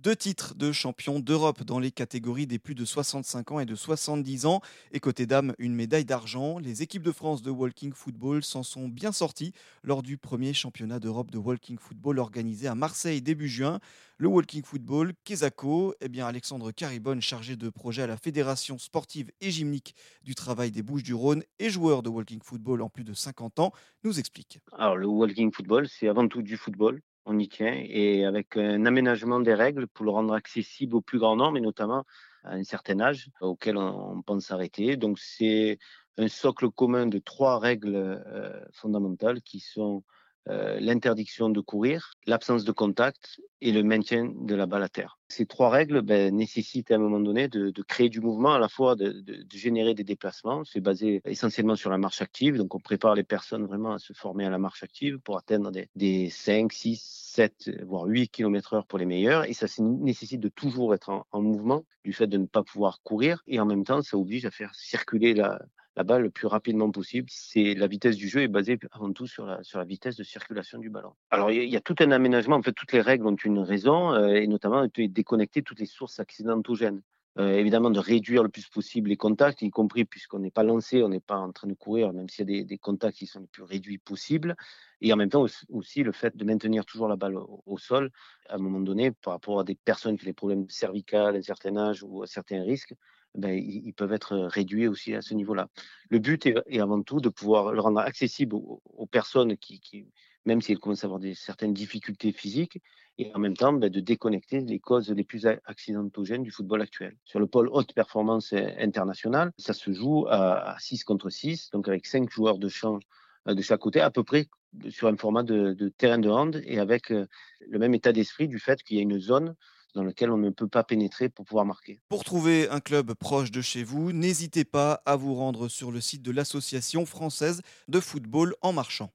Deux titres de champion d'Europe dans les catégories des plus de 65 ans et de 70 ans. Et côté dames, une médaille d'argent. Les équipes de France de walking football s'en sont bien sorties lors du premier championnat d'Europe de walking football organisé à Marseille début juin. Le walking football, Kesako, eh bien Alexandre Caribonne, chargé de projet à la Fédération sportive et gymnique du travail des Bouches-du-Rhône et joueur de walking football en plus de 50 ans, nous explique. Alors le walking football, c'est avant tout du football on y tient, et avec un aménagement des règles pour le rendre accessible au plus grand nombre, et notamment à un certain âge auquel on, pense s'arrêter. Donc c'est un socle commun de trois règles euh, fondamentales qui sont euh, l'interdiction de courir, l'absence de contact et le maintien de la balle à terre. Ces trois règles ben, nécessitent à un moment donné de, créer du mouvement, à la fois de, générer des déplacements. C'est basé essentiellement sur la marche active. Donc, on prépare les personnes vraiment à se former à la marche active pour atteindre des, 5, 6, 7, voire 8 km heure pour les meilleurs. Et ça nécessite de toujours être en, en mouvement du fait de ne pas pouvoir courir. Et en même temps, ça oblige à faire circuler la, balle le plus rapidement possible. C'est la vitesse du jeu est basée avant tout sur la, vitesse de circulation du ballon. Alors il y, a tout un aménagement. En fait, toutes les règles ont une raison euh, et notamment de déconnecter toutes les sources accidentogènes. Euh, évidemment, de réduire le plus possible les contacts, y compris puisqu'on n'est pas lancé, on n'est pas en train de courir, même s'il y a des, contacts qui sont les plus réduits possibles. Et en même temps aussi le fait de maintenir toujours la balle au, sol, à un moment donné, par rapport à des personnes qui ont des problèmes cervicales un certain âge ou à certains risques, ben, ils, peuvent être réduits aussi à ce niveau-là. Le but est, avant tout de pouvoir le rendre accessible aux, personnes qui, même si elles commencent à avoir certaines difficultés physiques, et en même temps ben, de déconnecter les causes les plus accidentogènes du football actuel. Sur le pôle haute performance internationale, ça se joue à, 6 contre 6, donc avec 5 joueurs de champ de chaque côté, à peu près sur un format de, terrain de hand, et avec le même état d'esprit du fait qu'il y a une zone dans lequel on ne peut pas pénétrer pour pouvoir marquer. Pour trouver un club proche de chez vous, n'hésitez pas à vous rendre sur le site de l'Association française de football en marchant.